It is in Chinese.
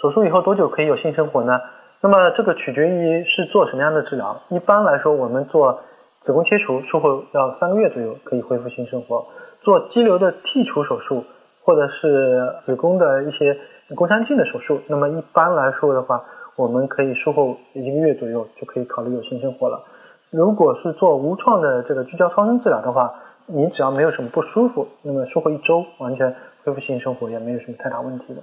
手术以后多久可以有性生活呢？那么这个取决于是做什么样的治疗。一般来说，我们做子宫切除术后要三个月左右可以恢复性生活。做肌瘤的剔除手术或者是子宫的一些宫腔镜的手术，那么一般来说的话，我们可以术后一个月左右就可以考虑有性生活了。如果是做无创的这个聚焦超声治疗的话，你只要没有什么不舒服，那么术后一周完全恢复性生活也没有什么太大问题的。